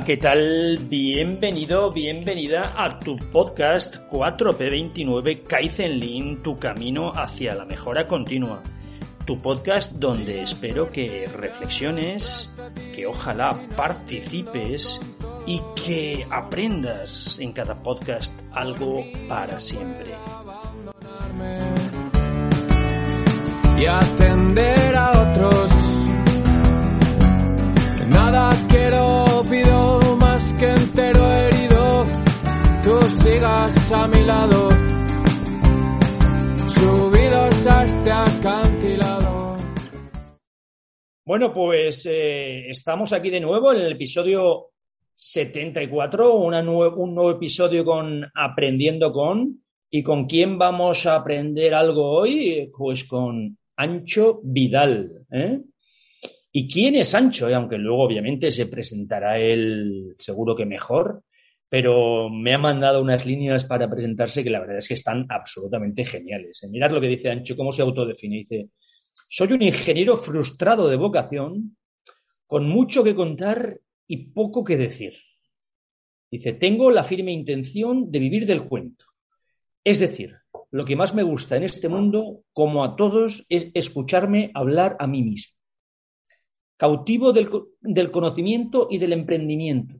¿qué tal? Bienvenido, bienvenida a tu podcast 4P29 Kaizen Lean, tu camino hacia la mejora continua. Tu podcast donde espero que reflexiones, que ojalá participes y que aprendas en cada podcast algo para siempre. y atender a otros. Nada quiero, pido más que entero herido. Tú sigas a mi lado, subidos a este acantilado. Bueno, pues eh, estamos aquí de nuevo en el episodio 74, una nue- un nuevo episodio con Aprendiendo con. ¿Y con quién vamos a aprender algo hoy? Pues con Ancho Vidal. ¿eh? ¿Y quién es Ancho? Eh, Aunque luego obviamente se presentará él seguro que mejor, pero me ha mandado unas líneas para presentarse que la verdad es que están absolutamente geniales. ¿eh? Mirad lo que dice Ancho, cómo se autodefine. Dice, soy un ingeniero frustrado de vocación, con mucho que contar y poco que decir. Dice, tengo la firme intención de vivir del cuento. Es decir, lo que más me gusta en este mundo, como a todos, es escucharme hablar a mí mismo. Cautivo del, co- del conocimiento y del emprendimiento.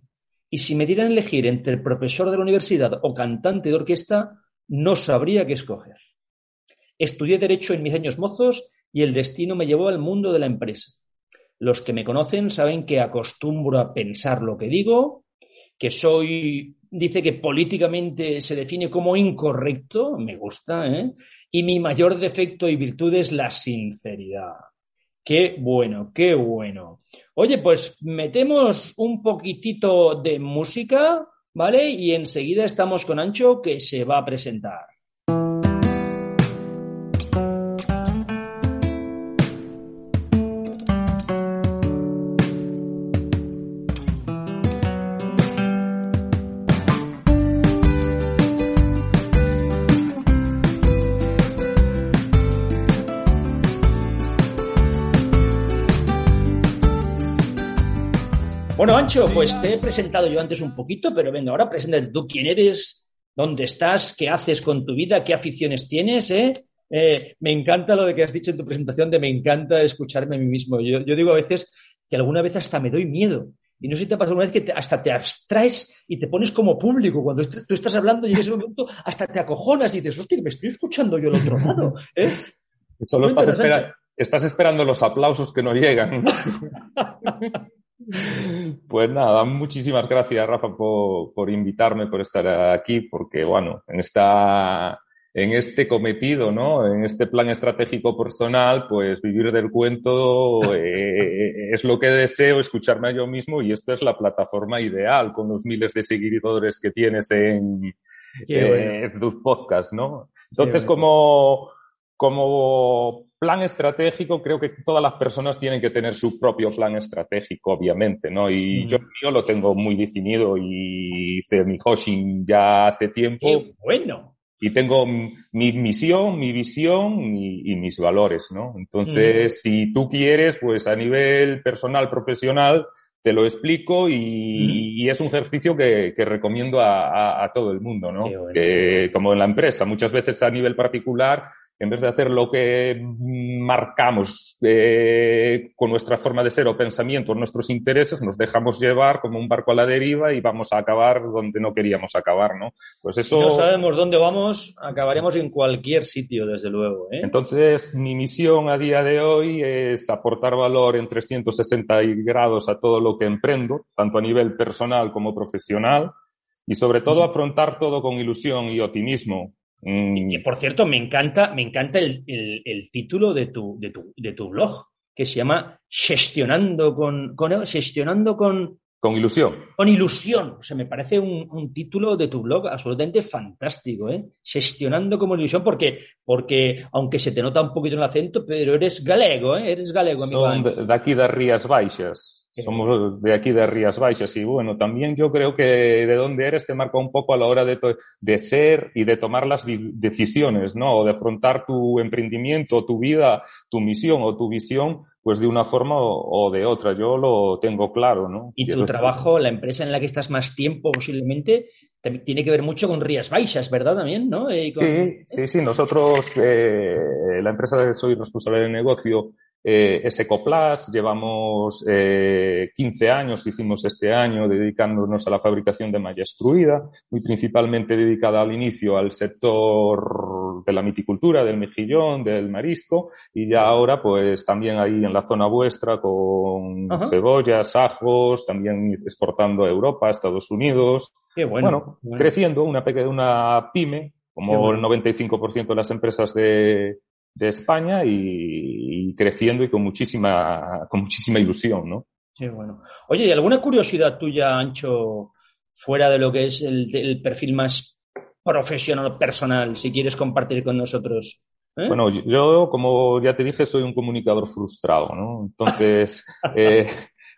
Y si me dieran elegir entre profesor de la universidad o cantante de orquesta, no sabría qué escoger. Estudié Derecho en mis años mozos y el destino me llevó al mundo de la empresa. Los que me conocen saben que acostumbro a pensar lo que digo, que soy, dice que políticamente se define como incorrecto, me gusta, ¿eh? Y mi mayor defecto y virtud es la sinceridad. Qué bueno, qué bueno. Oye, pues metemos un poquitito de música, ¿vale? Y enseguida estamos con Ancho que se va a presentar. Bueno, Ancho, pues te he presentado yo antes un poquito, pero venga, ahora preséntate tú quién eres, dónde estás, qué haces con tu vida, qué aficiones tienes, ¿eh? Eh, me encanta lo de que has dicho en tu presentación de me encanta escucharme a mí mismo. Yo, yo digo a veces que alguna vez hasta me doy miedo. Y no sé si te ha pasado alguna vez que te- hasta te abstraes y te pones como público. Cuando est- tú estás hablando y en ese momento hasta te acojonas y dices, hostia, me estoy escuchando yo al otro lado. ¿eh? Solo Muy estás, espera- estás esperando los aplausos que no llegan. Pues nada, muchísimas gracias, Rafa, por, por invitarme, por estar aquí, porque, bueno, en esta, en este cometido, ¿no? En este plan estratégico personal, pues vivir del cuento eh, es lo que deseo, escucharme a yo mismo, y esto es la plataforma ideal, con los miles de seguidores que tienes en, eh, tus podcasts, ¿no? Entonces, bueno. como, como plan estratégico, creo que todas las personas tienen que tener su propio plan estratégico, obviamente, ¿no? Y Mm. yo, yo lo tengo muy definido y hice mi Hoshin ya hace tiempo Qué bueno. y tengo mi misión, mi visión y, y mis valores, ¿no? Entonces, si tú quieres, pues a nivel personal, profesional, te lo explico y, y es un ejercicio que, que recomiendo a, a- a todo el mundo, ¿no? Bueno. Que, como en la empresa, muchas veces a nivel particular, en vez de hacer lo que marcamos eh, con nuestra forma de ser o pensamiento, nuestros intereses, nos dejamos llevar como un barco a la deriva y vamos a acabar donde no queríamos acabar, ¿no? Pues eso... Si no sabemos dónde vamos, acabaremos en cualquier sitio, desde luego. ¿eh? Entonces, mi misión a día de hoy es aportar valor en 360 grados a todo lo que emprendo, tanto a nivel personal como profesional. y sobre todo afrontar todo con ilusión y optimismo. Mm. Y, por cierto, me encanta, me encanta el, el, título de tu, de, tu, de tu blog, que se llama Gestionando con, con, gestionando con con ilusión. Con ilusión. O sea, me parece un, título de tu blog absolutamente fantástico, ¿eh? Gestionando como ilusión, porque, porque aunque se te nota un poquito el acento, pero eres galego, ¿eh? Eres galego, amigo. Son de, aquí de Rías Baixas. Somos de aquí de Rías Baixas. Y bueno, también yo creo que de dónde eres te marca un poco a la hora de, de ser y de tomar las decisiones, ¿no? O de afrontar tu emprendimiento, tu vida, tu misión o tu visión pues de una forma o, de otra. Yo lo tengo claro, ¿no? Y tu trabajo, la empresa en la que estás más tiempo posiblemente, tiene que ver mucho con Rías Baixas, ¿verdad? También, ¿no? Sí, sí, sí. Nosotros, eh, la empresa que soy responsable de negocio, eh, es Ecoplas, llevamos eh, 15 años, hicimos este año dedicándonos a la fabricación de malla extruida, muy principalmente dedicada al inicio al sector de la miticultura, del mejillón, del marisco, y ya ahora pues también ahí en la zona vuestra con cebollas, ajos, también exportando a Europa, a Estados Unidos. Qué bueno, bueno, creciendo una, pequeña, una pyme, como el 95% de las empresas de, de España y, creciendo y con muchísima, con muchísima ilusión, ¿no? Sí, bueno. Oye, ¿y alguna curiosidad tuya, Ancho, fuera de lo que es el, perfil más profesional, personal, si quieres compartir con nosotros? ¿Eh? Bueno, yo, como ya te dije, soy un comunicador frustrado, ¿no? Entonces, eh,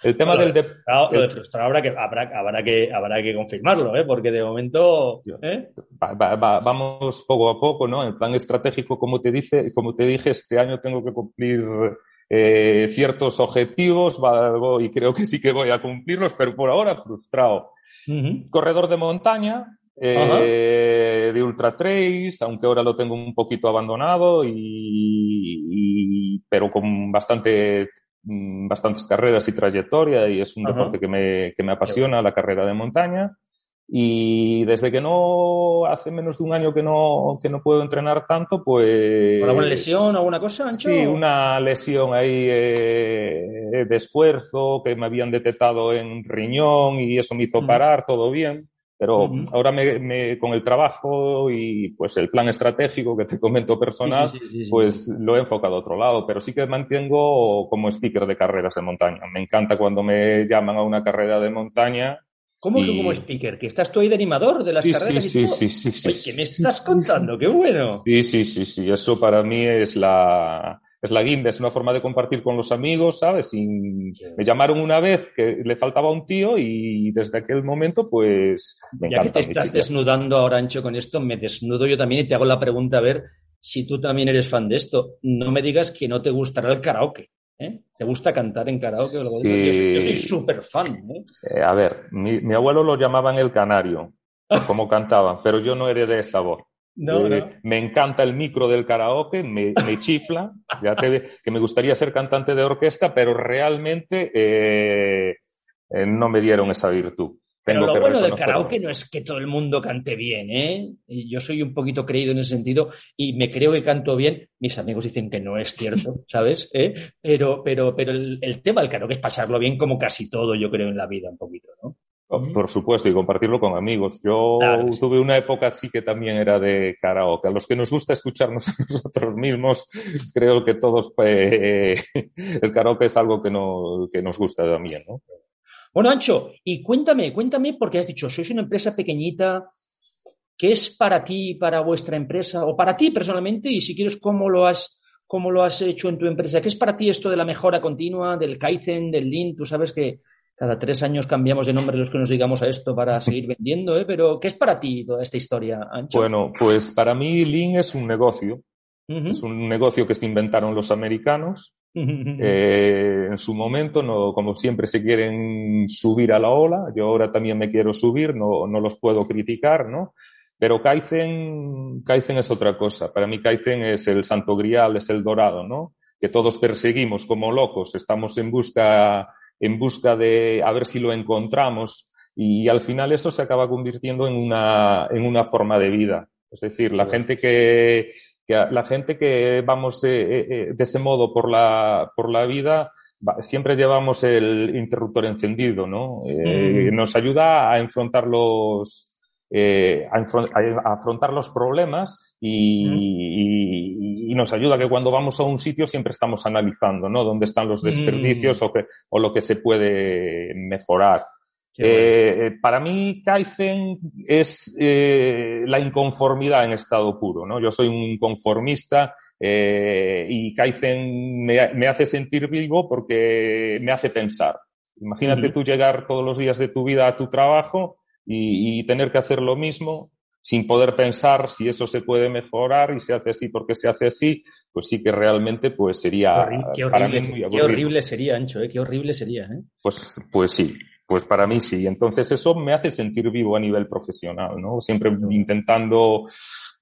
el tema del... De, lo de frustrado habrá que, habrá, habrá, que, habrá que confirmarlo, ¿eh? porque de momento... ¿eh? vamos poco a poco, ¿no? En plan estratégico, como te, dice, como te dije, este año tengo que cumplir eh, ciertos objetivos y creo que sí que voy a cumplirlos, pero por ahora frustrado. Corredor de montaña, eh, de ultra trails, aunque ahora lo tengo un poquito abandonado y, y pero con bastante Mm, bastantes carreras y trayectoria y es un deporte que me, que me apasiona, la carrera de montaña. Y desde que no, hace menos de un año que no, que no puedo entrenar tanto, pues... ¿Alguna lesión alguna cosa, Ancho? Sí, una lesión ahí eh, de esfuerzo que me habían detectado en riñón y eso me hizo parar, todo bien. Pero ahora me, con el trabajo y pues el plan estratégico que te comento personal, pues lo he enfocado a otro lado, pero sí que mantengo como speaker de carreras de montaña. Me encanta cuando me llaman a una carrera de montaña. ¿Cómo que como speaker? ¿Que estás tú ahí de animador de las carreras? Sí, y sí, sí, sí, ¿Qué me estás contando? ¡Qué bueno! Sí, sí, sí, sí. Eso para mí es la, es la guinda, es una forma de compartir con los amigos, ¿sabes? Me llamaron una vez que le faltaba un tío y desde aquel momento, pues, me ya que te estás desnudando ahora, Ancho, con esto, me desnudo yo también y te hago la pregunta a ver si tú también eres fan de esto. No me digas que no te gustará el karaoke. ¿eh? ¿Te gusta cantar en karaoke? Sí. Yo, soy súper fan. ¿eh? ¿eh? a ver, mi, mi abuelo lo llamaban el canario, como cantaban, pero yo no heredé esa voz. No, Me encanta el micro del karaoke, me, chifla, ya te, que me gustaría ser cantante de orquesta, pero realmente eh, eh, no me dieron esa virtud. Pero lo bueno del karaoke no es que todo el mundo cante bien, ¿eh? Yo soy un poquito creído en ese sentido y me creo que canto bien. Mis amigos dicen que no es cierto, ¿sabes? ¿Eh? Pero, pero, pero el, el, tema del karaoke es pasarlo bien como casi todo, yo creo, en la vida un poquito, ¿no? Por supuesto, y compartirlo con amigos. Yo tuve una época así que también era de karaoke. A los que nos gusta escucharnos a nosotros mismos, creo que todos, pues, el karaoke es algo que, no, que nos gusta también, ¿no? Bueno, Ancho, y cuéntame, cuéntame, porque has dicho, sois una empresa pequeñita, ¿qué es para ti, para vuestra empresa, o para ti personalmente, y si quieres, cómo lo has, cómo lo has hecho en tu empresa? ¿Qué es para ti esto de la mejora continua, del Kaizen, del Lean? Tú sabes que cada tres años cambiamos de nombre los que nos digamos a esto para seguir vendiendo, ¿eh? Pero, ¿qué es para ti toda esta historia, Ancho? Bueno, pues para mí Lean es un negocio. Es un negocio que se inventaron los americanos. Eh, en su momento, no, como siempre se quieren subir a la ola, yo ahora también me quiero subir, no, no los puedo criticar, ¿no? Pero Kaizen, Kaizen es otra cosa. Para mí Kaizen es el santo grial, es el dorado, ¿no? Que todos perseguimos como locos, estamos en busca en busca de a ver si lo encontramos y al final eso se acaba convirtiendo en una, en una forma de vida. Es decir, la gente que, la gente que vamos eh, eh, eh, de ese modo por la, por la vida, siempre llevamos el interruptor encendido, ¿no? Mm. Nos ayuda a enfrentar los, eh, a, afrontar los problemas y, nos ayuda que cuando vamos a un sitio siempre estamos analizando, ¿no? Dónde están los desperdicios o, que, o lo que se puede mejorar. Eh, para mí, Kaizen es eh, la inconformidad en estado puro, ¿no? Yo soy un inconformista eh, y Kaizen me, me, hace sentir vivo porque me hace pensar. Imagínate tú llegar todos los días de tu vida a tu trabajo y, y, tener que hacer lo mismo sin poder pensar si eso se puede mejorar y se hace así porque se hace así, pues sí que realmente pues sería qué horrible, para mí muy aburrido. Qué horrible sería, Ancho, ¿eh? qué horrible sería. ¿eh? Pues, pues sí, pues para mí sí. Entonces eso me hace sentir vivo a nivel profesional, ¿no? Siempre intentando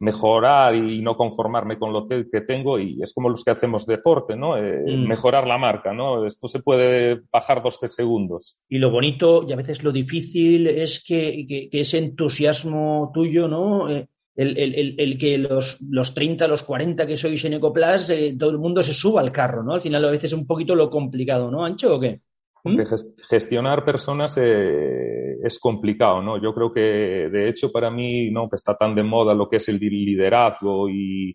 mejorar y no conformarme con lo que, tengo y es como los que hacemos deporte, ¿no? Eh, mm. Mejorar la marca, ¿no? Esto se puede bajar dos, tres segundos. Y lo bonito y a veces lo difícil es que, que, ese entusiasmo tuyo, ¿no? Eh, el, el, el, que los, los 30, los 40 que sois en Ecoplas, eh, todo el mundo se suba al carro, ¿no? Al final a veces es un poquito lo complicado, ¿no, Ancho, o qué? ¿Mm? gestionar personas eh, es complicado, ¿no? Yo creo que, de hecho, para mí, ¿no? Que está tan de moda lo que es el liderazgo y,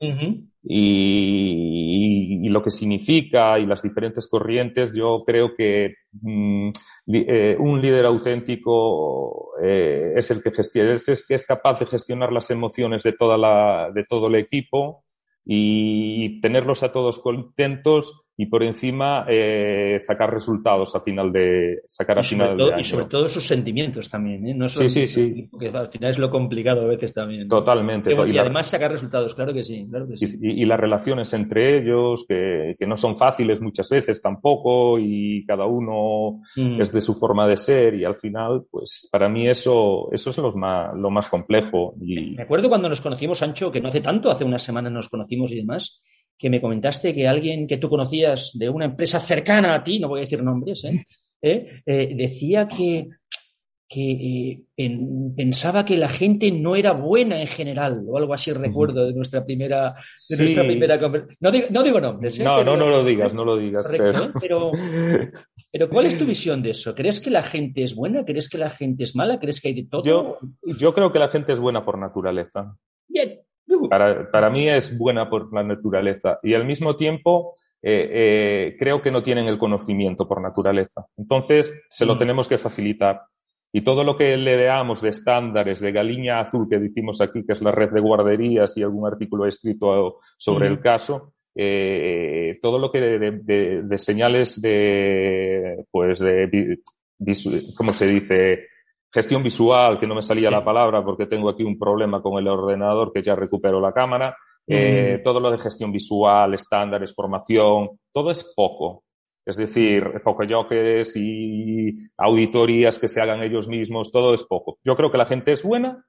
y, lo que significa y las diferentes corrientes, yo creo que mm, eh, un líder auténtico eh, es el que gestiona, es, es, que es capaz de gestionar las emociones de toda la, de todo el equipo y tenerlos a todos contentos y por encima eh, sacar resultados a final de sacar a final de año. Y sobre todo sus sentimientos también, ¿eh? No sí, sí, sí. Porque al final es lo complicado a veces también. Totalmente. Y, además sacar resultados, claro que sí. Claro que sí. Y, las relaciones entre ellos, que, que, no son fáciles muchas veces tampoco, y cada uno mm. es de su forma de ser, y al final, pues para mí eso, eso es lo más, lo más complejo. Y... Me acuerdo cuando nos conocimos, Ancho, que no hace tanto, hace una semana nos conocimos y demás, que me comentaste que alguien que tú conocías de una empresa cercana a ti, no voy a decir nombres, ¿eh? ¿Eh? eh decía que, que pensaba que la gente no era buena en general, o algo así recuerdo de nuestra primera, de nuestra primera no, digo, no digo nombres. No, no, no lo digas, no lo digas. pero... pero... ¿cuál es tu visión de eso? ¿Crees que la gente es buena? ¿Crees que la gente es mala? ¿Crees que hay de todo? Yo, yo creo que la gente es buena por naturaleza. Bien, para, para mí es buena por la naturaleza y al mismo tiempo eh, eh, creo que no tienen el conocimiento por naturaleza. Entonces, se lo mm. tenemos que facilitar. Y todo lo que le damos de estándares, de galiña azul que decimos aquí, que es la red de guarderías y algún artículo escrito sobre el caso, eh, todo lo que de, de, señales de, pues de, ¿cómo se dice? Gestión visual, que no me salía la palabra porque tengo aquí un problema con el ordenador que ya recupero la cámara. Eh, todo lo de gestión visual, estándares, formación, todo es poco. Es decir, poco yo que y auditorías que se hagan ellos mismos, todo es poco. Yo creo que la gente es buena,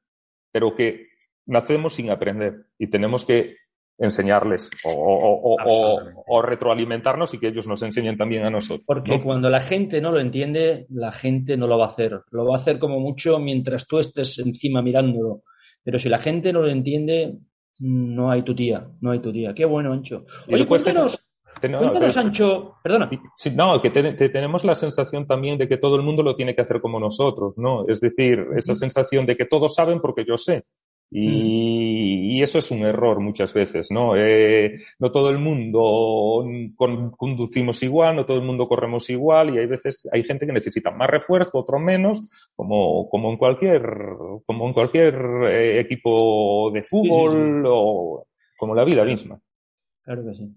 pero que nacemos sin aprender y tenemos que enseñarles o, retroalimentarnos y que ellos nos enseñen también a nosotros. Porque cuando la gente no lo entiende, la gente no lo va a hacer. Lo va a hacer como mucho mientras tú estés encima mirándolo. Pero si la gente no lo entiende, no hay tu tía, no hay tu tía. Qué bueno, Ancho. Oye, cuéntanos, cuéntanos, Ancho, perdona. no, que tenemos la sensación también de que todo el mundo lo tiene que hacer como nosotros, ¿no? Es decir, esa sensación de que todos saben porque yo sé. Y, eso es un error muchas veces, ¿no? Eh, no todo el mundo conducimos igual, no todo el mundo corremos igual y hay veces, hay gente que necesita más refuerzo, otro menos, como, como en cualquier, como en cualquier eh, equipo de fútbol o como la vida misma. Claro que sí.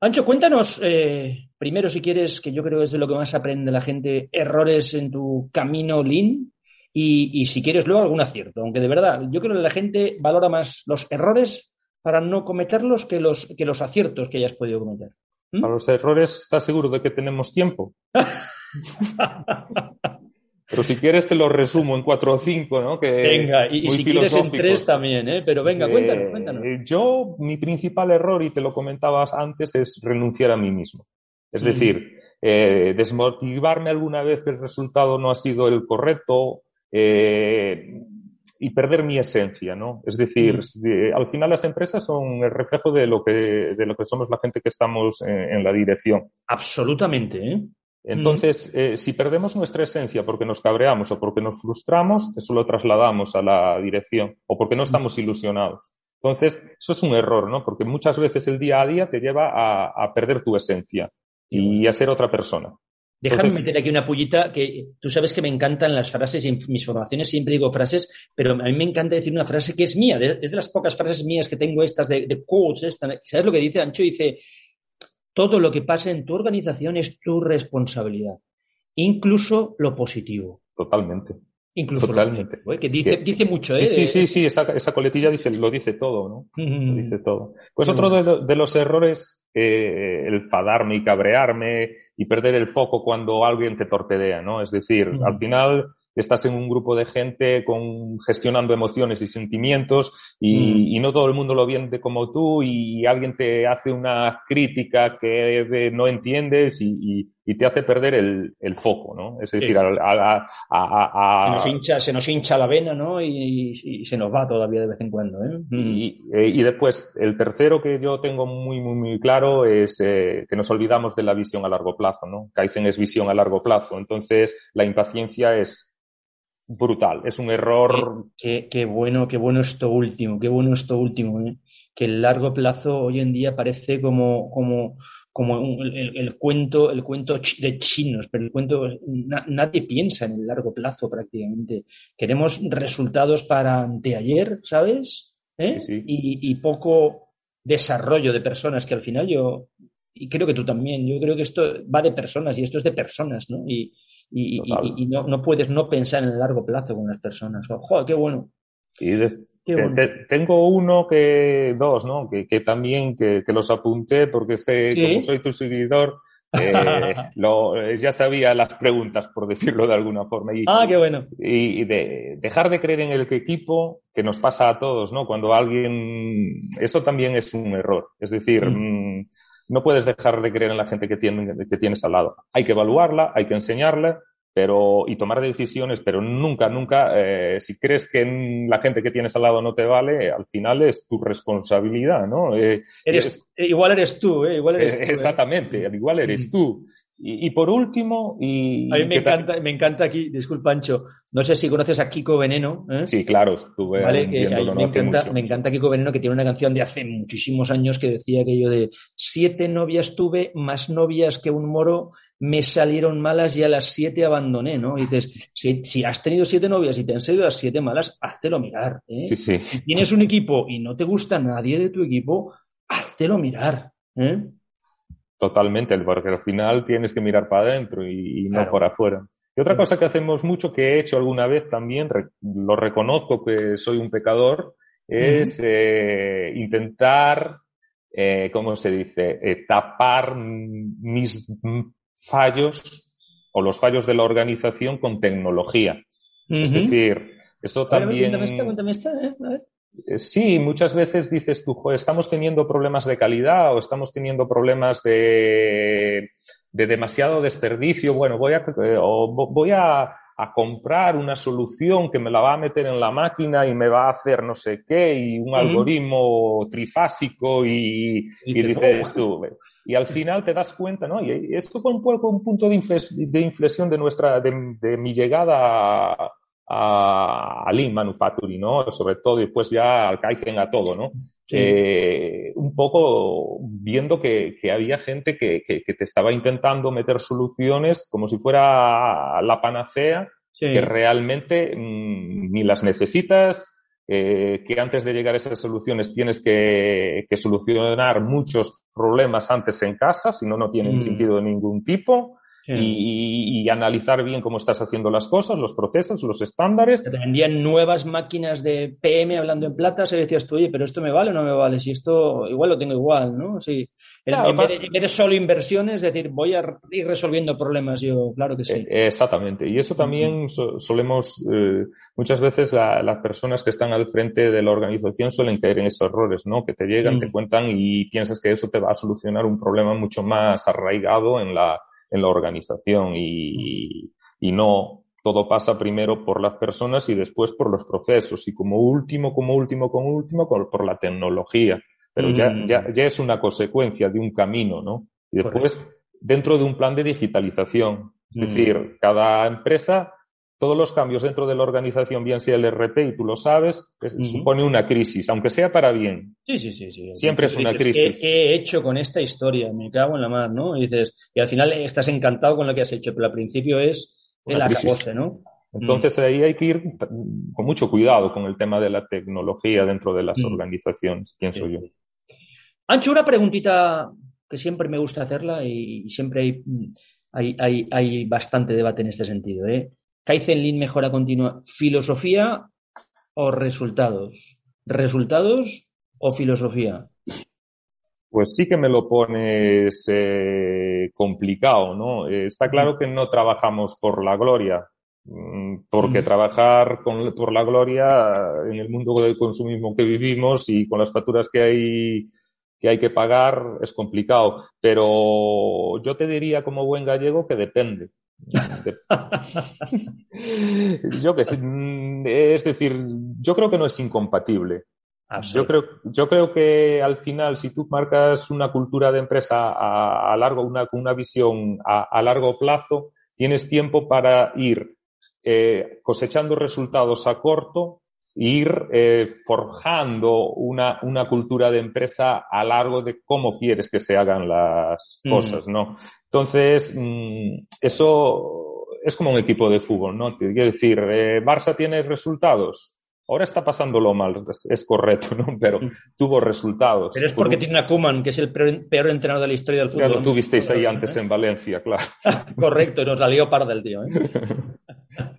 Ancho, cuéntanos eh, primero, si quieres, que yo creo que es de lo que más aprende la gente, errores en tu camino Lean y, si quieres luego algún acierto, aunque de verdad yo creo que la gente valora más los errores para no cometerlos que los, que los aciertos que hayas podido cometer. ¿Mm? A los errores, ¿estás seguro de que tenemos tiempo? Pero si quieres te lo resumo en cuatro o cinco, ¿no? Que venga, y, si quieres en tres también, ¿eh? Pero venga, eh, cuéntanos, cuéntanos. Yo, mi principal error, y te lo comentabas antes, es renunciar a mí mismo. Es decir, eh, desmotivarme alguna vez que el resultado no ha sido el correcto, eh, y perder mi esencia, ¿no? Es decir, mm. al final las empresas son el reflejo de lo que, de lo que somos la gente que estamos en, la dirección. Absolutamente, ¿eh? Entonces, eh, si perdemos nuestra esencia porque nos cabreamos o porque nos frustramos, eso lo trasladamos a la dirección o porque no estamos ilusionados. Entonces, eso es un error, ¿no? Porque muchas veces el día a día te lleva a, perder tu esencia y a ser otra persona. Déjame meter aquí una pullita que tú sabes que me encantan las frases y en mis formaciones siempre digo frases, pero a mí me encanta decir una frase que es mía, es de las pocas frases mías que tengo estas de, de quotes. ¿Sabes lo que dice Ancho? Dice, todo lo que pasa en tu organización es tu responsabilidad, incluso lo positivo. Totalmente. Incluso Totalmente. Lo que dice, dice mucho, ¿eh? Sí, sí, sí, esa, esa coletilla dice, lo dice todo, ¿no? Lo dice todo. Pues otro de, los errores, eh, el fadarme y cabrearme y perder el foco cuando alguien te torpedea, ¿no? Es decir, al final estás en un grupo de gente con, gestionando emociones y sentimientos y, no todo el mundo lo viene como tú y alguien te hace una crítica que no entiendes y, te hace perder el, foco, ¿no? Es decir, a, se, nos hincha, se nos hincha la vena, ¿no? Y, se nos va todavía de vez en cuando, ¿eh? Mm. Eh, y, después, el tercero que yo tengo muy, muy, muy claro es eh, que nos olvidamos de la visión a largo plazo, ¿no? Kaizen es visión a largo plazo. Entonces, la impaciencia es brutal. Es un error. Qué, qué, bueno, qué bueno esto último, qué bueno esto último. ¿eh? Que el largo plazo hoy en día parece como, como, como el, cuento, el cuento de chinos, pero el cuento nadie piensa en el largo plazo prácticamente. Queremos resultados para anteayer, ¿sabes? ¿Eh? Y, y poco desarrollo de personas que al final yo y creo que tú también. Yo creo que esto va de personas y esto es de personas, ¿no? Y, y, y, no, no, puedes no pensar en el largo plazo con las personas. ¡Joder, qué bueno! Y tengo uno que, dos, ¿no? Que, que también que, que, los apunté porque sé, como soy tu seguidor, eh, lo, eh, ya sabía las preguntas, por decirlo de alguna forma. Y, ah, qué bueno. Y, de dejar de creer en el equipo, que nos pasa a todos, ¿no? Cuando alguien, eso también es un error. Es decir, mm. Mm, no puedes dejar de creer en la gente que, que tienes al lado. Hay que evaluarla, hay que enseñarla, pero y tomar decisiones, pero nunca, nunca, eh, si crees que la gente que tienes al lado no te vale, al final es tu responsabilidad, ¿no? Eh, eres, igual eres tú, ¿eh? Igual eres tú, Exactamente, igual eres tú. Y, por último, y... A mí me encanta, me encanta aquí, disculpa Ancho, no sé si conoces a Kiko Veneno. ¿eh? Sí, claro, estuve ¿Vale? que me, encanta, me encanta Kiko Veneno que tiene una canción de hace muchísimos años que decía aquello de siete novias tuve, más novias que un moro, me salieron malas y a las siete abandoné, ¿no? Y dices, si, si has tenido siete novias y te han salido las siete malas, háztelo mirar. ¿eh? Sí, sí. Si tienes un equipo y no te gusta nadie de tu equipo, háztelo mirar. ¿eh? Totalmente, porque al final tienes que mirar para adentro y, no por afuera. Y otra cosa que hacemos mucho, que he hecho alguna vez también, lo reconozco que soy un pecador, es eh, intentar, eh, ¿cómo se dice?, eh, tapar mis fallos o los fallos de la organización con tecnología. Es decir, eso también... cuéntame esta, ¿eh? A ver. Eh, sí, muchas veces dices tú, estamos teniendo problemas de calidad o estamos teniendo problemas de, demasiado desperdicio. Bueno, voy a, eh, voy a, comprar una solución que me la va a meter en la máquina y me va a hacer no sé qué y un algoritmo trifásico y, dices tú. Y al final te das cuenta, ¿no? Y esto fue un poco un punto de, inflexión de nuestra, de, mi llegada a, a, Lean Manufacturing, ¿no? Sobre todo, y después ya al Kaizen a todo, ¿no? Eh, un poco viendo que, que había gente que, que, te estaba intentando meter soluciones como si fuera la panacea, que realmente mm, ni las necesitas, eh, que antes de llegar a esas soluciones tienes que, que solucionar muchos problemas antes en casa, si no, no tienen mm. sentido de ningún tipo y, analizar bien cómo estás haciendo las cosas, los procesos, los estándares. Te vendían nuevas máquinas de PM hablando en plata, se decías tú, oye, pero esto me vale o no me vale, si esto igual lo tengo igual, ¿no? Sí. en, vez de, solo inversiones, es decir, voy a ir resolviendo problemas yo, claro que sí. Eh, exactamente. Y eso también solemos, eh, muchas veces las personas que están al frente de la organización suelen caer en esos errores, ¿no? Que te llegan, te cuentan y piensas que eso te va a solucionar un problema mucho más arraigado en la, en la organización y, y no todo pasa primero por las personas y después por los procesos y como último, como último, como último, por, la tecnología. Pero ya, mm. ya, ya es una consecuencia de un camino, ¿no? Y después dentro de un plan de digitalización. Es Mm. decir, cada empresa, todos los cambios dentro de la organización, bien sea el RP, y tú lo sabes, supone una crisis, aunque sea para bien. Sí, sí, sí. sí. Siempre es una Dices, crisis. ¿Qué, qué he hecho con esta historia? Me cago en la mar, ¿no? Y dices, y al final estás encantado con lo que has hecho, pero al principio es el acabose, ¿no? Entonces ahí hay que ir con mucho cuidado con el tema de la tecnología dentro de las Mm. organizaciones, pienso Sí. yo. Ancho, una preguntita que siempre me gusta hacerla y, y siempre hay, hay, hay, hay bastante debate en este sentido. ¿eh? ¿Kaizen Lean mejora continua filosofía o resultados? ¿Resultados o filosofía? Pues sí que me lo pones eh, complicado, ¿no? Eh, está claro que no trabajamos por la gloria, mm, porque Mm. trabajar con- por la gloria en el mundo del consumismo que vivimos y con las facturas que hay que hay que pagar es complicado. Pero yo te diría como buen gallego que depende. Yo que sé, mm, es decir, yo creo que no es incompatible. Yo creo, yo creo que al final, si tú marcas una cultura de empresa a, a largo, una, una visión a, a largo plazo, tienes tiempo para ir eh, cosechando resultados a corto ir eh, forjando una, una cultura de empresa a largo de cómo quieres que se hagan las Mm. cosas, ¿no? Entonces, mm, eso es como un equipo de fútbol, ¿no? Te quiero decir, eh, Barça tiene resultados. Ahora está pasándolo mal, es, correcto, ¿no? Pero Mm. tuvo resultados. Pero es Por porque un- tiene a Koeman, que es el peor, peor entrenador de la historia del fútbol. lo tuvisteis ahí ¿Eh? antes en Valencia, claro. Correcto, y nos la lió parda el tío. ¿eh?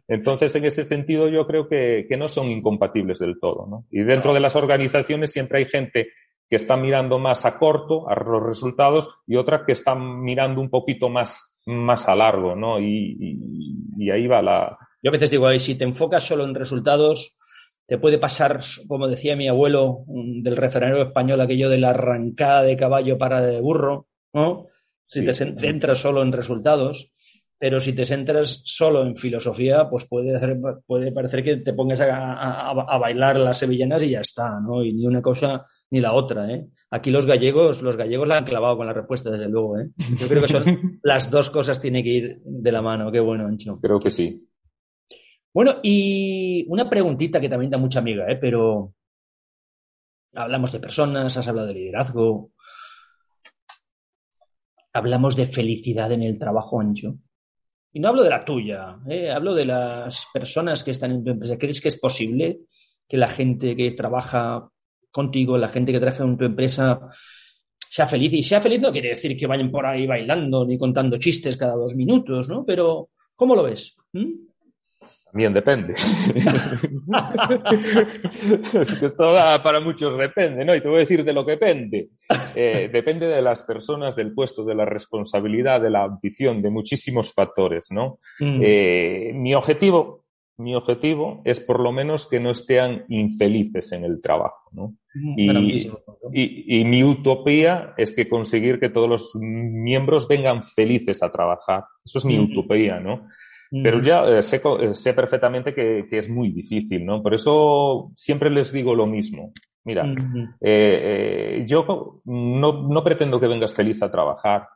Entonces, en ese sentido, yo creo que, que no son incompatibles del todo, ¿no? Y dentro de las organizaciones siempre hay gente que está mirando más a corto, a los resultados, y otra que está mirando un poquito más, más a largo, ¿no? Y, y- y ahí va la... Yo a veces digo, "Ay, si te enfocas solo en resultados, te puede pasar, como decía mi abuelo del refranero español, aquello de la arrancada de caballo para de burro, ¿no? Si Sí. te cen- centras solo en resultados, pero si te centras solo en filosofía, pues puede, hacer- puede parecer que te pongas a, a- a bailar las sevillanas y ya está, ¿no? Y ni una cosa ni la otra, ¿eh? Aquí los gallegos, los gallegos la han clavado con la respuesta, desde luego, ¿eh? Yo creo que son las dos cosas tienen que ir de la mano. Qué bueno, Ancho. Creo que sí. Bueno, y una preguntita que también da mucha amiga, ¿eh? pero hablamos de personas, has hablado de liderazgo, hablamos de felicidad en el trabajo ancho. Y no hablo de la tuya, ¿eh? hablo de las personas que están en tu empresa. ¿Crees que es posible que la gente que trabaja contigo, la gente que trabaja en tu empresa, sea feliz? Y sea feliz no quiere decir que vayan por ahí bailando ni contando chistes cada dos minutos, ¿no? Pero, ¿cómo lo ves? ¿Mm? También depende. es que esto da para muchos depende, ¿no? Y te voy a decir de lo que depende. Eh, depende de las personas, del puesto, de la responsabilidad, de la ambición, de muchísimos factores, ¿no? Mm. Eh, mi objetivo, mi objetivo es por lo menos que no estén infelices en el trabajo, ¿no? y- Grandísimo punto. Y, y mi utopía es que conseguir que todos los miembros vengan felices a trabajar. Eso es mi Mm. utopía, ¿no? Pero ya eh, sé, eh, sé perfectamente que, que es muy difícil, ¿no? Por eso siempre les digo lo mismo. Mira, eh, yo no, no pretendo que vengas feliz a trabajar,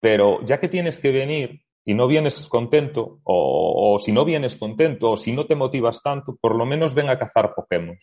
pero ya que tienes que venir y no vienes contento, o, o si no vienes contento, o si no te motivas tanto, por lo menos ven a cazar Pokémon.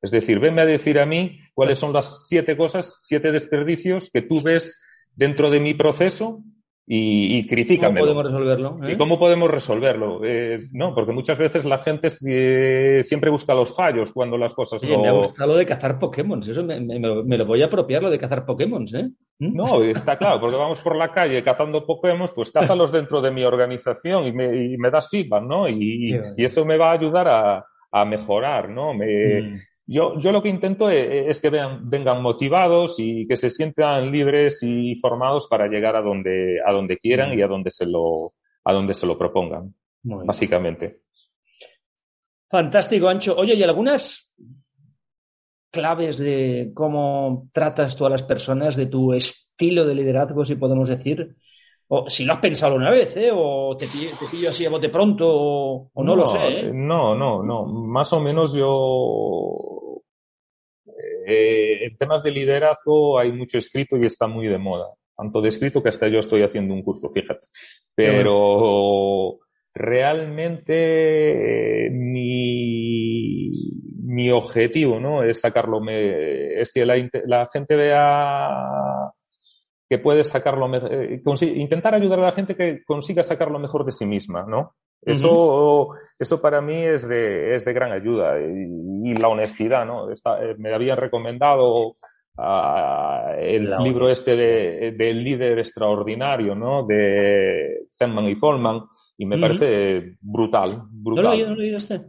Es decir, venme a decir a mí cuáles son las siete cosas, siete desperdicios que tú ves dentro de mi proceso y, y ¿Cómo podemos resolverlo? eh? ¿Y cómo podemos resolverlo? Eh, no, porque muchas veces la gente eh, siempre busca los fallos cuando las cosas Oye, no... me ha gustado lo de cazar Pokémon. Eso me, me- me lo voy a apropiar, lo de cazar Pokémon, ¿eh? ¿Mm? No, está claro, porque vamos por la calle cazando Pokémon, pues cázalos dentro de mi organización y me, y me das feedback, ¿no? Y, eso me va a ayudar a, a mejorar, ¿no? Me, Mm. Yo, yo lo que intento e- es que vean- vengan motivados y que se sientan libres y formados para llegar a donde, a donde quieran y a donde se lo, a donde se lo propongan, Muy básicamente. Fantástico, Ancho. Oye, ¿y algunas claves de cómo tratas tú a las personas, de tu estilo de liderazgo, si podemos decir? O si lo has pensado una vez, ¿eh? O te pillo, te pillo así a bote pronto, o, o no, lo sé, ¿eh? No, no, no. Más o menos yo. Eh, en temas de liderazgo hay mucho escrito y está muy de moda. tanto descrito que hasta yo estoy haciendo un curso, fíjate. Pero realmente eh, mi, objetivo, ¿no? Es sacarlo, es que la, la gente vea que puede sacarlo, eh, intentar ayudar a la gente que consiga sacar lo mejor de sí misma, ¿no? Eso, eso para mí es de, es de gran ayuda y, la honestidad, ¿no? Eh, me habían recomendado uh, el libro este de, del líder extraordinario, ¿no? De Zenman y Folman y me parece brutal, brutal. No lo he no lo he este.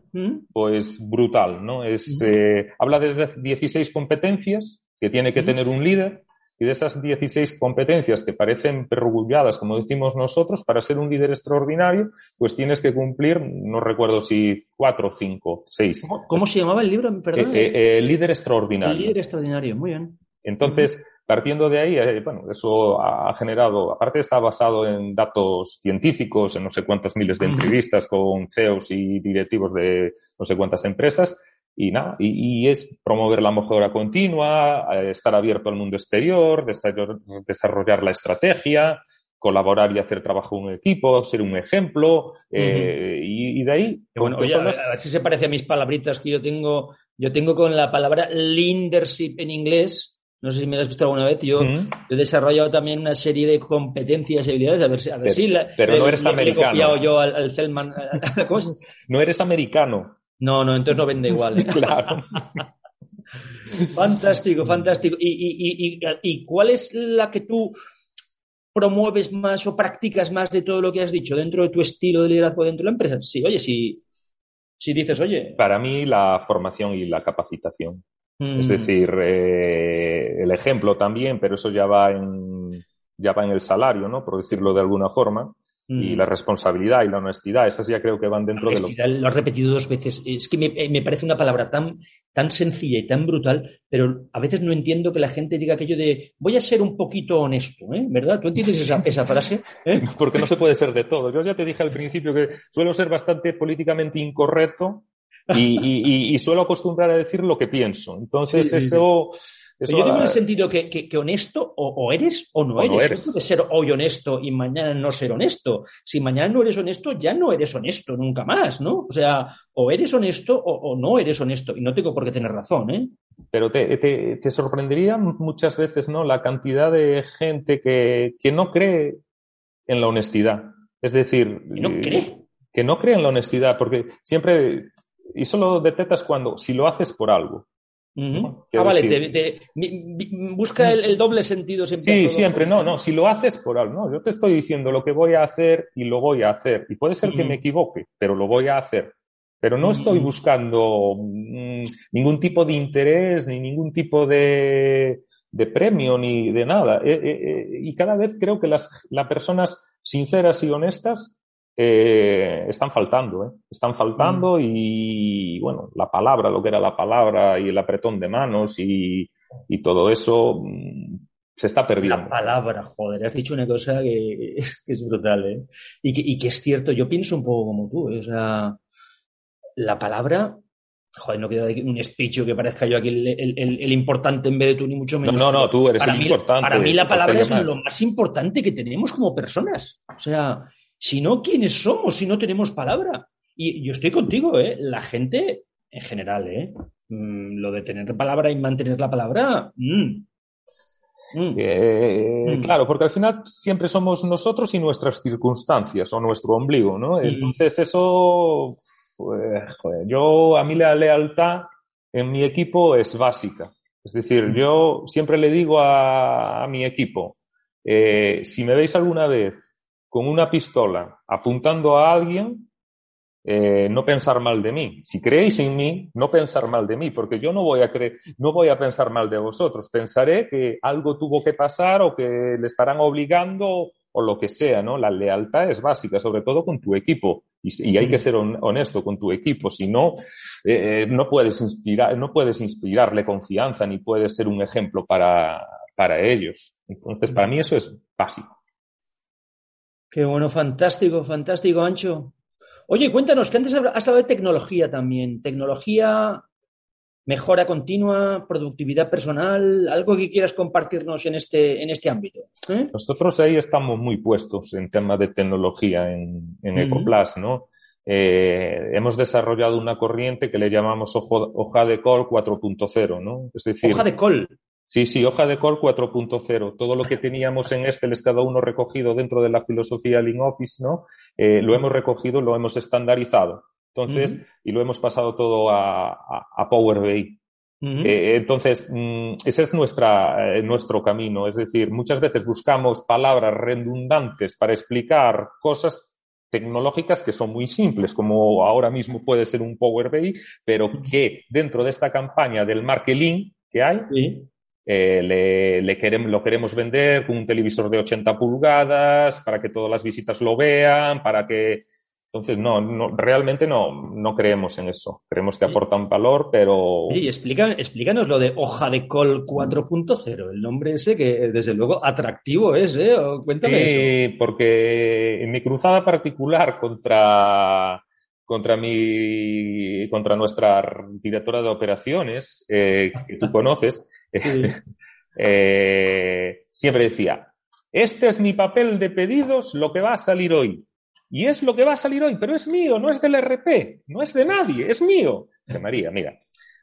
Pues brutal, ¿no? Es, eh, habla de 16 competencias que tiene que tener un líder y de esas 16 competencias que parecen perrugulladas, como decimos nosotros, para ser un líder extraordinario, pues tienes que cumplir, no recuerdo si cuatro, cinco, seis. ¿Cómo, se llamaba el libro? Perdón. Eh, eh, eh, líder extraordinario. El líder extraordinario, muy bien. Entonces, partiendo de ahí, bueno, eso ha generado, aparte está basado en datos científicos, en no sé cuántas miles de entrevistas con CEOs y directivos de no sé cuántas empresas, y nada, y, es promover la mejora continua, eh, estar abierto al mundo exterior, desarrollar la estrategia, colaborar y hacer trabajo en equipo, ser un ejemplo, eh, y, de ahí... Bueno, oye, a, ver, si se parece a mis palabritas que yo tengo, yo tengo con la palabra leadership en inglés, no sé si me lo has visto alguna vez. Yo, he desarrollado también una serie de competencias y habilidades. A ver, si, a ver pero, pero no eres americano. He copiado yo al, al No eres americano. No, no, entonces no vende igual. ¿eh? claro. fantástico, fantástico. ¿Y, y, cuál es la que tú promueves más o practicas más de todo lo que has dicho dentro de tu estilo de liderazgo dentro de la empresa? Sí, oye, si, si dices, oye. Para mí, la formación y la capacitación. Es mm. decir, eh, el ejemplo también, pero eso ya va en, ya va en el salario, ¿no? Por decirlo de alguna forma y mm. la responsabilidad y la honestidad, esas ya creo que van dentro de lo Lo has repetido dos veces. Es que me, me, parece una palabra tan, tan sencilla y tan brutal, pero a veces no entiendo que la gente diga aquello de voy a ser un poquito honesto, ¿eh? ¿verdad? ¿Tú entiendes esa, esa frase? ¿Eh? Porque no se puede ser de todo. Yo ya te dije al principio que suelo ser bastante políticamente incorrecto y, y, y, suelo acostumbrar a decir lo que pienso. Entonces, eso yo digo en el sentido que, que, honesto o, eres o no eres. No ser hoy honesto y mañana no ser honesto. Si mañana no eres honesto, ya no eres honesto nunca más, ¿no? O sea, o eres honesto o, no eres honesto. Y no tengo por qué tener razón, ¿eh? Pero te, te, te sorprendería muchas veces, ¿no? La cantidad de gente que, que no cree en la honestidad. Es decir, no cree? que no cree en la honestidad, porque siempre, y solo detectas cuando, si lo haces por algo. Ah, vale, busca el, doble sentido siempre. Sí, siempre, no, no, si lo haces por algo, no, yo te estoy diciendo lo que voy a hacer y lo voy a hacer. Y puede ser que me equivoque, pero lo voy a hacer. Pero no estoy buscando mm, ningún tipo de interés, ni ningún tipo de, de premio, ni de nada. Eh, eh, eh, y cada vez creo que las, las personas sinceras y honestas eh, están faltando, ¿eh? están faltando mm. y, bueno, la palabra, lo que era la palabra y el apretón de manos y, y todo eso mm, se está perdiendo. La palabra, joder, has dicho una cosa que es, que es brutal, ¿eh? Y que, y que, es cierto, yo pienso un poco como tú, o sea, la palabra, joder, no quiero un speech que parezca yo aquí el, el, el, importante en vez de tú, ni mucho menos. No, no, no tú eres el importante. Para mí la palabra es lo más importante que tenemos como personas. O sea, si no, ¿quiénes somos si no tenemos palabra? Y yo estoy contigo, ¿eh? La gente, en general, ¿eh? Mm, lo de tener palabra y mantener la palabra. Mm. Mm. Eh, claro, porque al final siempre somos nosotros y nuestras circunstancias o nuestro ombligo, ¿no? Entonces eso, pues, joder, yo a mí la lealtad en mi equipo es básica. Es decir, yo siempre le digo a, mi equipo, eh, si me veis alguna vez con una pistola apuntando a alguien, eh, no pensar mal de mí. Si creéis en mí, no pensar mal de mí, porque yo no voy a creer, no voy a pensar mal de vosotros. Pensaré que algo tuvo que pasar o que le estarán obligando o lo que sea, ¿no? La lealtad es básica, sobre todo con tu equipo. Y, hay que ser honesto con tu equipo, si no, eh, no puedes inspirar, no puedes inspirarle confianza ni puedes ser un ejemplo para, para ellos. Entonces, para mí eso es básico. Qué bueno, fantástico, fantástico, Ancho. Oye, cuéntanos, que antes has hablado de tecnología también. Tecnología mejora continua, productividad personal, algo que quieras compartirnos en este, en este ámbito. ¿eh? Nosotros ahí estamos muy puestos en temas de tecnología en, en Ecoplas, ¿no? Eh, hemos desarrollado una corriente que le llamamos hoja de col 4.0, ¿no? Es decir, hoja de col. Sí, sí, hoja de col 4.0. Todo lo que teníamos en Excel es cada uno recogido dentro de la filosofía Lean Office, ¿no? Eh, lo hemos recogido, lo hemos estandarizado. Entonces, y lo hemos pasado todo a, a, Power BI. Eh, entonces, mm, ese es nuestra, eh, nuestro camino. Es decir, muchas veces buscamos palabras redundantes para explicar cosas tecnológicas que son muy simples, como ahora mismo puede ser un Power BI, pero que dentro de esta campaña del marketing que hay, eh, le, le queremos, lo queremos vender con un televisor de 80 pulgadas para que todas las visitas lo vean, para que entonces, no, no, realmente no, no creemos en eso. Creemos que aportan valor, pero... Y explica, explícanos lo de hoja de col 4.0, el nombre ese que desde luego atractivo es, ¿eh? Cuéntame sí, porque en mi cruzada particular contra, contra mi, contra nuestra directora de operaciones, eh, que tú conoces, eh, siempre decía, este es mi papel de pedidos, lo que va a salir hoy. Y es lo que va a salir hoy, pero es mío, no es del RP, no es de nadie, es mío. De María, mira,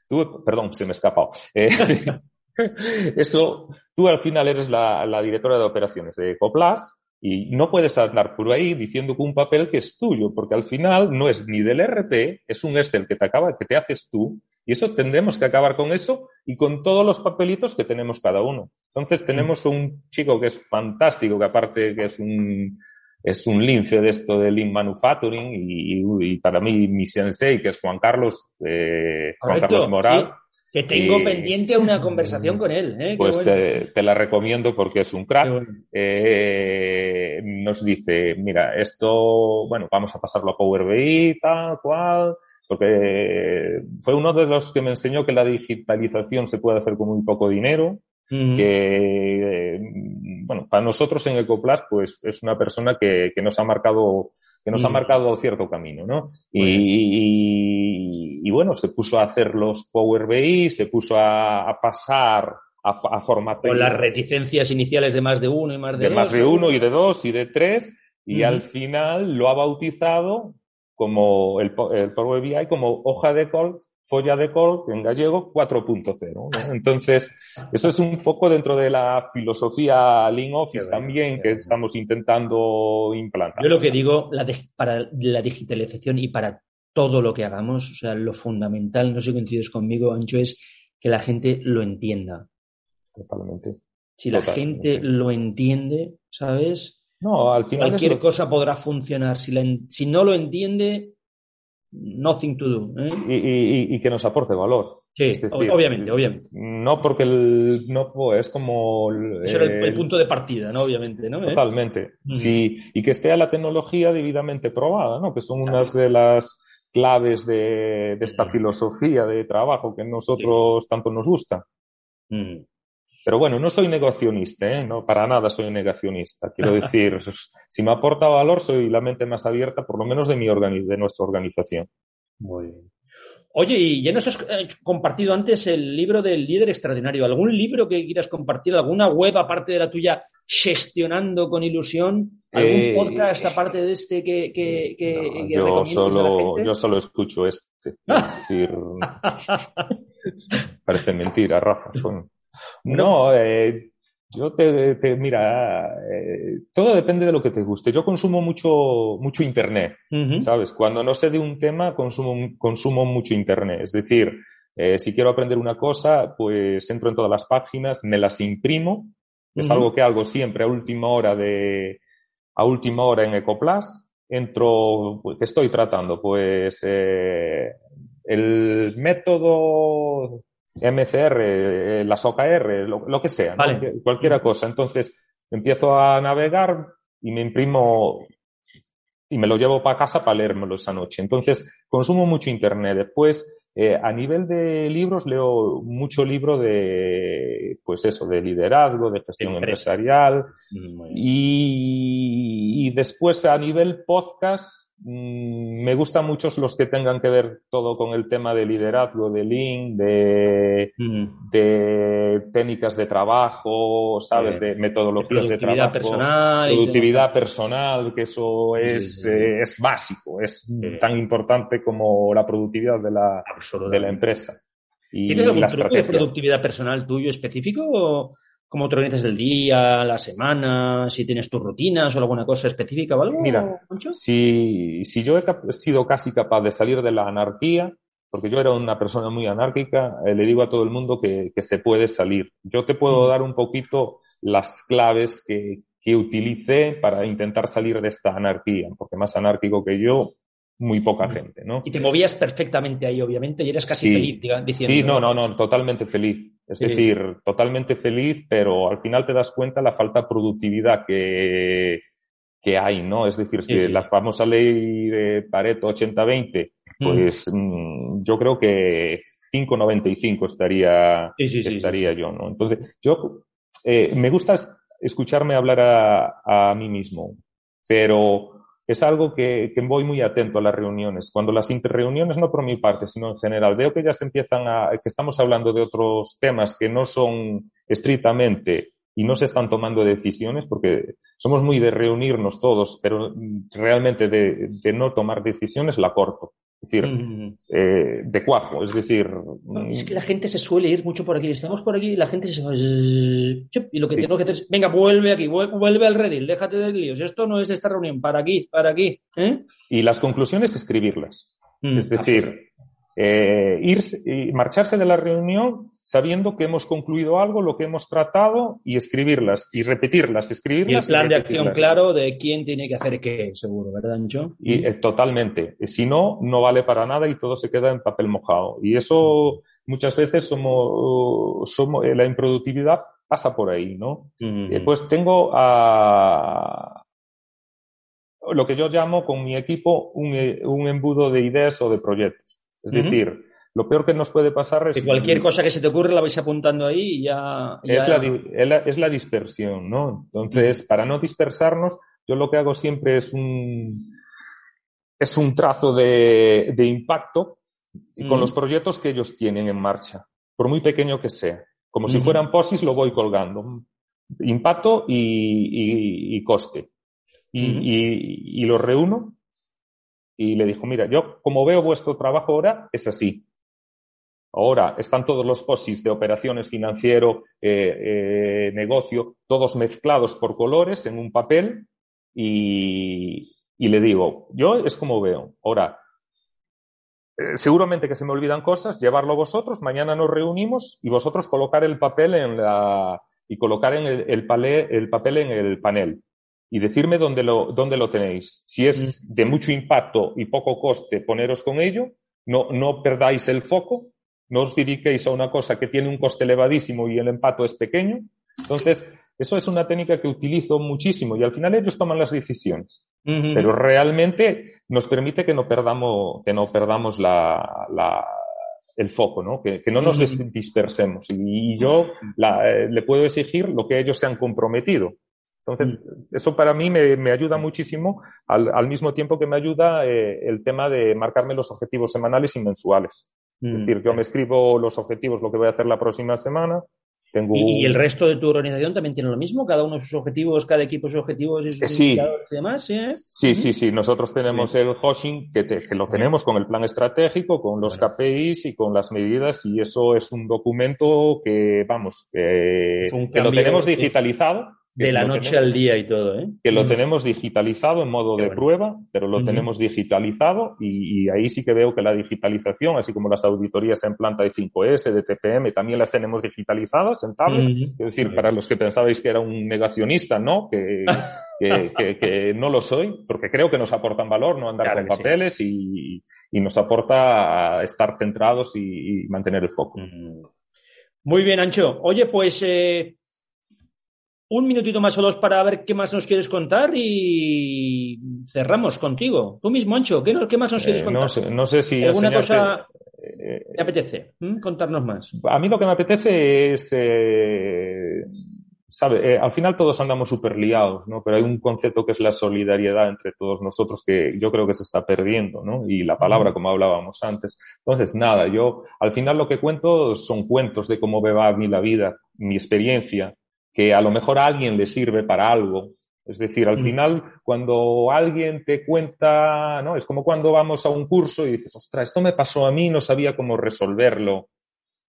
tú, perdón, se me ha escapado. Eh, eso, tú al final eres la, la, directora de operaciones de Ecoplas y no puedes andar por ahí diciendo que un papel que es tuyo, porque al final no es ni del RP, es un Excel que te acaba, que te haces tú, y eso tendremos que acabar con eso y con todos los papelitos que tenemos cada uno. Entonces tenemos un chico que es fantástico, que aparte que es un, es un lince de esto de Lean Manufacturing y, para mí mi sensei, que es Juan Carlos, eh, Juan Carlos Moral. Que tengo pendiente una conversación con él. ¿eh? Pues te, la recomiendo porque es un crack. Eh, nos dice, mira, esto, bueno, vamos a pasarlo a Power BI, tal cual, porque fue uno de los que me enseñó que la digitalización se puede hacer con muy poco dinero que, bueno, para nosotros en Ecoplas, pues es una persona que, que nos ha marcado, que nos ha marcado cierto camino, ¿no? Y, y, bueno, se puso a hacer los Power BI, se puso a, a pasar a, a formatear. Con las reticencias iniciales de más de uno y más de, de más de uno y de dos y de tres, y al final lo ha bautizado como el, el Power BI como hoja de call folla de col en gallego 4.0. Entonces, eso es un poco dentro de la filosofía Lean Office también que estamos intentando implantar. Yo lo que digo, la para la digitalización y para todo lo que hagamos, o sea, lo fundamental, no sé si coincides conmigo, Ancho, es que la gente lo entienda. Totalmente. Si la gente lo entiende, ¿sabes? No, al final. Cualquier cosa podrá funcionar. Si, la, si no lo entiende, nothing to do. ¿eh? Y, que nos aporte valor. Sí, obviamente, obviamente. No porque el, no es como... El, Eso era el, punto de partida, ¿no? Obviamente, ¿no? ¿Eh? Totalmente. Sí, y que esté la tecnología debidamente probada, ¿no? Que son unas de las claves de, esta filosofía de trabajo que a nosotros tanto nos gusta. Pero bueno, no soy negacionista, ¿eh? no, para nada soy negacionista. Quiero decir, si me aporta valor, soy la mente más abierta, por lo menos de, mi de nuestra organización. Muy bien. Oye, y ya nos has eh, compartido antes el libro del líder extraordinario. ¿Algún libro que quieras compartir? ¿Alguna web aparte de la tuya gestionando con ilusión? ¿Algún eh, podcast aparte de este que, que, que, yo solo Yo solo escucho este. decir, parece mentira, Rafa. No, eh, yo te, mira, eh, todo depende de lo que te guste. Yo consumo mucho, mucho internet, ¿sabes? Cuando no sé de un tema, consumo, consumo mucho internet. Es decir, eh, si quiero aprender una cosa, pues entro en todas las páginas, me las imprimo. Es algo que hago siempre a última hora de, a última hora en Ecoplas. Entro, pues, ¿qué estoy tratando? Pues, el método MCR, eh, las OKR, lo, que sea, cualquier cosa. Entonces empiezo a navegar y me imprimo y me lo llevo para casa para leérmelo esa noche. Entonces consumo mucho Internet. Después Eh, a nivel de libros, leo mucho libro de, pues eso, de liderazgo, de gestión empresarial. Y, y, después a nivel podcast, mmm, me gustan muchos los que tengan que ver todo con el tema de liderazgo, de Lean, de, mm. de técnicas de trabajo, ¿sabes? De metodologías de, trabajo. Personal productividad personal, que eso es, sí, sí. Eh, es básico, es tan importante como la productividad de la, de la empresa. Y ¿Tienes algún truco de productividad personal tuyo específico? O ¿Cómo te organizas el día, la semana? Si tienes tus rutinas o alguna cosa específica o algo. Mira, si, si yo he sido casi capaz de salir de la anarquía, porque yo era una persona muy anárquica, eh, le digo a todo el mundo que, que, se puede salir. Yo te puedo dar un poquito las claves que, que utilicé para intentar salir de esta anarquía, porque más anárquico que yo muy poca gente, ¿no? Y te movías perfectamente ahí, obviamente, y eres casi sí. feliz, diciendo. Sí, no, no, no, totalmente feliz. Es sí. decir, totalmente feliz, pero al final te das cuenta la falta de productividad que, que hay, ¿no? Es decir, si sí. la famosa ley de Pareto 80-20, pues mm. yo creo que 5,95 estaría, estaría yo, ¿no? Entonces, yo eh, me gusta escucharme hablar a, a mí mismo, pero es algo que, que, voy muy atento a las reuniones. Cuando las interreuniones, no por mi parte, sino en general, veo que ya se empiezan a, que estamos hablando de otros temas que no son estrictamente y no se están tomando decisiones, porque somos muy de reunirnos todos, pero realmente de, de no tomar decisiones la corto. Es decir, mm. eh, de cuajo, es decir... Es que la gente se suele ir mucho por aquí. Estamos por aquí y la gente se... Y lo que sí. tengo que hacer es, venga, vuelve aquí, vuelve al redil, déjate de líos. Esto no es esta reunión, para aquí, para aquí. ¿eh? Y las conclusiones, escribirlas. Mm, es decir, eh, irse, y marcharse de la reunión sabiendo que hemos concluido algo, lo que hemos tratado y escribirlas y repetirlas, escribirlas. Y el plan y de acción claro de quién tiene que hacer qué, seguro, ¿verdad, Ancho? Y eh, totalmente. Si no, no vale para nada y todo se queda en papel mojado. Y eso muchas veces somos, somos eh, la improductividad pasa por ahí, ¿no? Mm. Eh, pues tengo a lo que yo llamo con mi equipo un, un embudo de ideas o de proyectos. Es uh -huh. decir, lo peor que nos puede pasar es... Que cualquier cosa que se te ocurre la vais apuntando ahí y ya... ya... Es, la, es, la, dispersión, ¿no? Entonces, para no dispersarnos, yo lo que hago siempre es un, es un trazo de, de impacto mm. con los proyectos que ellos tienen en marcha, por muy pequeño que sea. Como mm. si fueran POSIS, lo voy colgando. Impacto y, y, y coste. Y, mm. y, lo reúno y le dijo, mira, yo como veo vuestro trabajo ahora, es así. Ahora están todos los POSIS de operaciones financiero, eh, eh, negocio, todos mezclados por colores en un papel y, y le digo, yo es como veo. Ahora, eh, seguramente que se me olvidan cosas, llevarlo vosotros, mañana nos reunimos y vosotros colocar el papel en la, y colocar en el, el, palé, el papel en el panel y decirme dónde lo, dónde lo tenéis. Si es de mucho impacto y poco coste, poneros con ello, no, no perdáis el foco no os dediquéis a una cosa que tiene un coste elevadísimo y el empato es pequeño. Entonces, eso es una técnica que utilizo muchísimo y al final ellos toman las decisiones. Uh -huh. Pero realmente nos permite que no perdamos, que no perdamos la, la el foco, ¿no? Que, que no nos uh -huh. dispersemos. Y yo la, eh, le puedo exigir lo que ellos se han comprometido. Entonces, eso para mí me, me ayuda muchísimo, al, al, mismo tiempo que me ayuda eh, el tema de marcarme los objetivos semanales y mensuales. Es mm. decir, yo me escribo los objetivos, lo que voy a hacer la próxima semana. Tengo... ¿Y, ¿Y, el resto de tu organización también tiene lo mismo? ¿Cada uno sus objetivos, cada equipo sus objetivos y sus eh, sí. y demás? ¿sí? Sí, sí, sí. Nosotros tenemos sí. el Hoshing, que, te, que, lo tenemos con el plan estratégico, con los bueno. KPIs y con las medidas, y eso es un documento que, vamos, que, que lo tenemos digitalizado de la noche tenemos, al día y todo, ¿eh? Que lo mm. tenemos digitalizado en modo Qué de bueno. prueba, pero lo tenemos digitalizado y, y, ahí sí que veo que la digitalización, así como las auditorías en planta de 5S, de TPM, también las tenemos digitalizadas en tablet. Es decir, para los que pensabais que era un negacionista, ¿no? Que, que, que, que, no lo soy, porque creo que nos aportan valor, no andar claro con papeles sí. y, y, nos aporta a estar centrados y, y mantener el foco. Muy bien, Ancho. Oye, pues... Eh un minutito más o dos para ver qué más nos quieres contar y cerramos contigo. Tú mismo, Ancho, ¿qué, qué más nos quieres contar? Eh, no, sé, no sé si ¿Alguna cosa te apetece? ¿Mm? Contarnos más. A mí lo que me apetece es, eh, sabe, eh, al final todos andamos súper liados, ¿no? Pero hay un concepto que es la solidaridad entre todos nosotros que yo creo que se está perdiendo, ¿no? Y la palabra, como hablábamos antes. Entonces, nada, yo al final lo que cuento son cuentos de cómo me va a mí la vida, mi experiencia, que a lo mejor a alguien le sirve para algo. Es decir, al final, cuando alguien te cuenta, ¿no? Es como cuando vamos a un curso y dices, ostras, esto me pasó a mí, no sabía cómo resolverlo.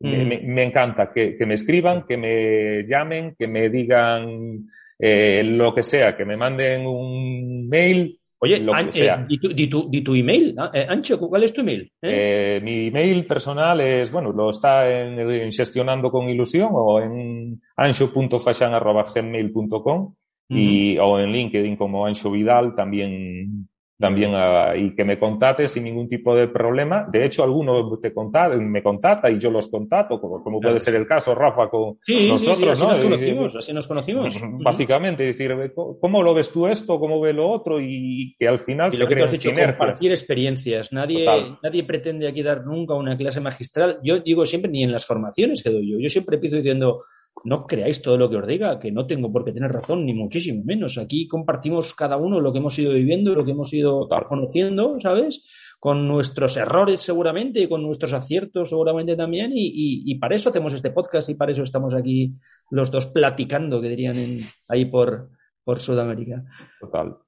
Me, me, encanta que, que, me escriban, que me llamen, que me digan eh, lo que sea, que me manden un mail. Oye, lo que sea. Eh, di, tu, di, tu, di, tu, email, eh, Ancho, ¿cuál es tu email? Eh? mi email personal es, bueno, lo está en, en gestionando con ilusión o en ancho.fashion.gmail.com uh -huh. y, o en LinkedIn como Ancho Vidal también también uh, y que me contacte sin ningún tipo de problema. De hecho, algunos te contacta, me contacta y yo los contacto, como, como puede ser el caso, Rafa, con sí, nosotros, sí, sí, ¿no? Nos conocimos, así nos conocimos. Básicamente, decir, ¿cómo lo ves tú esto? ¿Cómo ve lo otro? Y que al final y se dicho, sinergias. Compartir experiencias. Nadie, nadie pretende aquí dar nunca una clase magistral. Yo digo siempre, ni en las formaciones que doy yo. Yo siempre empiezo diciendo, no creáis todo lo que os diga, que no tengo por qué tener razón, ni muchísimo menos. Aquí compartimos cada uno lo que hemos ido viviendo, lo que hemos ido conociendo, ¿sabes? Con nuestros errores seguramente y con nuestros aciertos seguramente también. Y, y, y, para eso hacemos este podcast y para eso estamos aquí los dos platicando, que dirían en, ahí por, por Sudamérica. Total.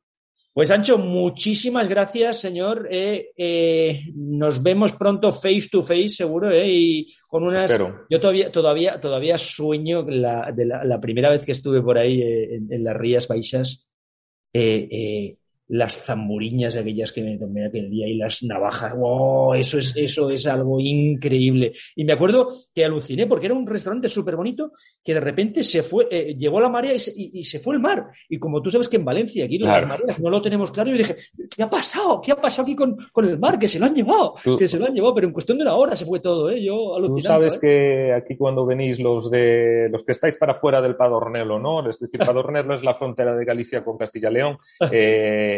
Pues Ancho, muchísimas gracias, señor. Eh, eh, nos vemos pronto face to face, seguro, eh, y con unas. Yo todavía, todavía, todavía sueño la, de la, la, primera vez que estuve por ahí eh, en, en, las Rías Baixas. Eh, las zamburiñas aquellas que me tomé aquel día y las navajas, wow, eso es, eso es algo increíble. Y me acuerdo que aluciné porque era un restaurante súper bonito que de repente se fue, eh, llegó la marea y se, y, y se, fue el mar. Y como tú sabes que en Valencia aquí claro. las mareas no lo tenemos claro, yo dije, ¿qué ha pasado? ¿Qué ha pasado aquí con, con el mar? Que se lo han llevado, tú, que se lo han llevado, pero en cuestión de una hora se fue todo, ¿eh? Yo aluciné. Tú sabes ¿eh? que aquí cuando venís los de, los que estáis para fuera del Padornelo, ¿no? Es decir, Padornelo es la frontera de Galicia con Castilla-León. Eh,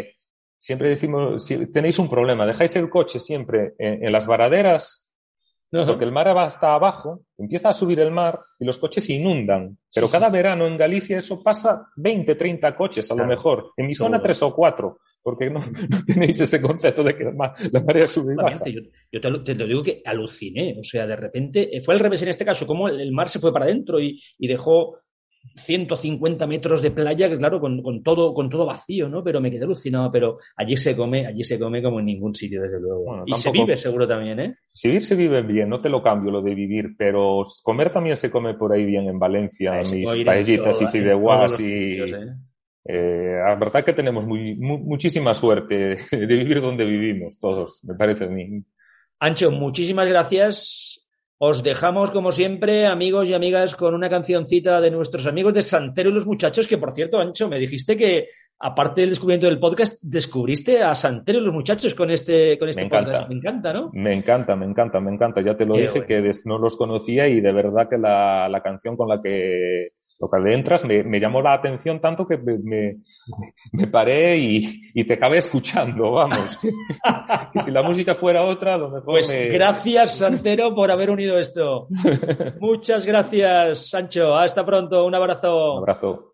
siempre decimos, si tenéis un problema, dejáis el coche siempre en, en las varaderas, -huh. porque el mar está abajo, empieza a subir el mar y los coches se inundan. Pero sí, cada sí. verano en Galicia eso pasa 20, 30 coches a claro. lo mejor. En mi zona Todo. tres o cuatro, porque no, no, tenéis ese concepto de que la, la marea sube y baja. Yo, yo te, lo, te, digo que aluciné, o sea, de repente, eh, fue al revés en este caso, como el, el mar se fue para adentro y, y dejó 150 metros de playa, que claro, con, con, todo, con todo vacío, ¿no? Pero me quedé alucinado, pero allí se come, allí se come como en ningún sitio, desde luego. Bueno, y tampoco... se vive seguro también, ¿eh? Si vivir se vive bien, no te lo cambio lo de vivir, pero comer también se come por ahí bien en Valencia, pues mis paellitas y fideuás y... Sitios, ¿eh? Eh, la verdad que tenemos muy, muy, muchísima suerte de vivir donde vivimos todos, me parece a mí. Ancho, muchísimas gracias. Os dejamos, como siempre, amigos y amigas, con una cancioncita de nuestros amigos de Santero y los Muchachos, que por cierto, Ancho, me dijiste que, aparte del descubrimiento del podcast, descubriste a Santero y los Muchachos con este, con este me podcast. Encanta. Me encanta, ¿no? Me encanta, me encanta, me encanta. Ya te lo Qué dije bueno. que no los conocía y de verdad que la, la canción con la que lo que adentras me, me, llamó la atención tanto que me, me, me paré y, y, te acabé escuchando, vamos. y si la música fuera otra, a lo mejor Pues gracias, Santero, por haber unido esto. Muchas gracias, Sancho. Hasta pronto. Un abrazo. Un abrazo.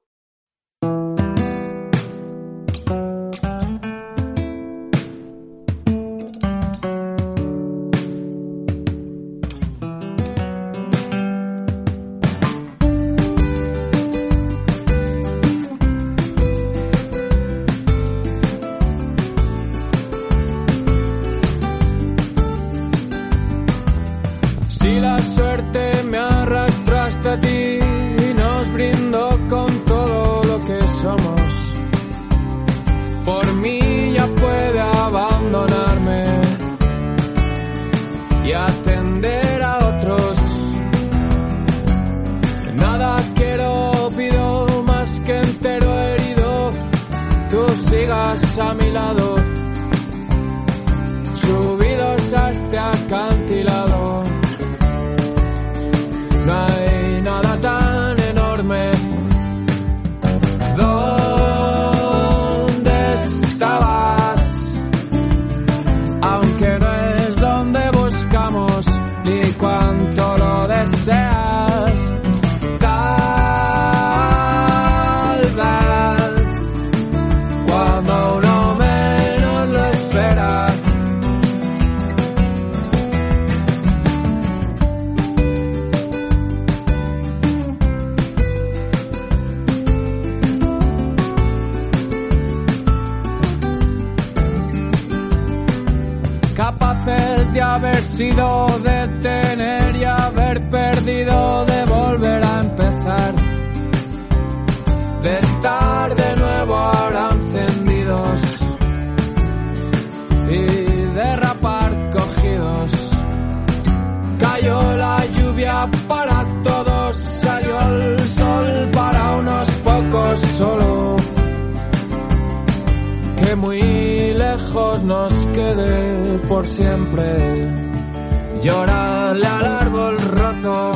Sido de tener y haber perdido, de volver a empezar, de estar de nuevo ahora encendidos y derrapar cogidos. Cayó la lluvia para todos, salió el sol para unos pocos solo. Que muy lejos nos quede por siempre. Llorarle al árbol roto.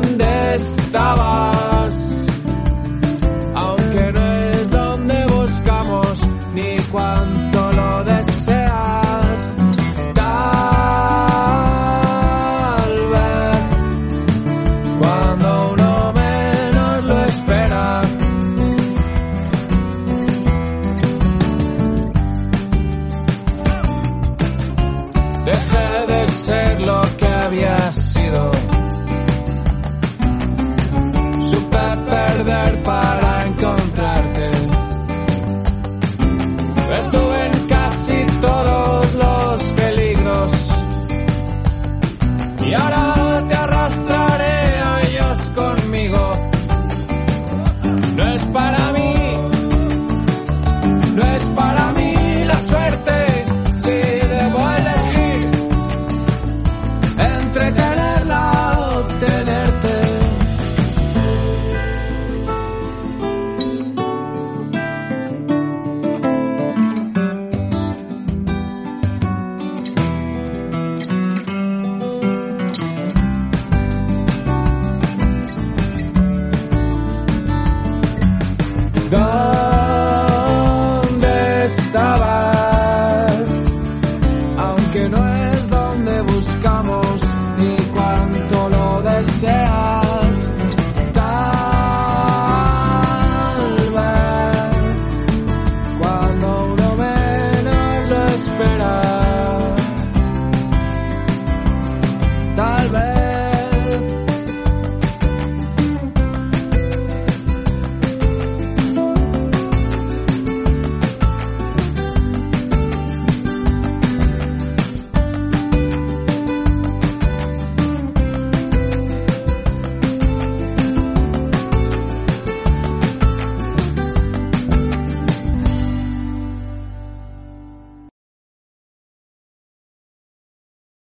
¿Dónde estabas? Y ahora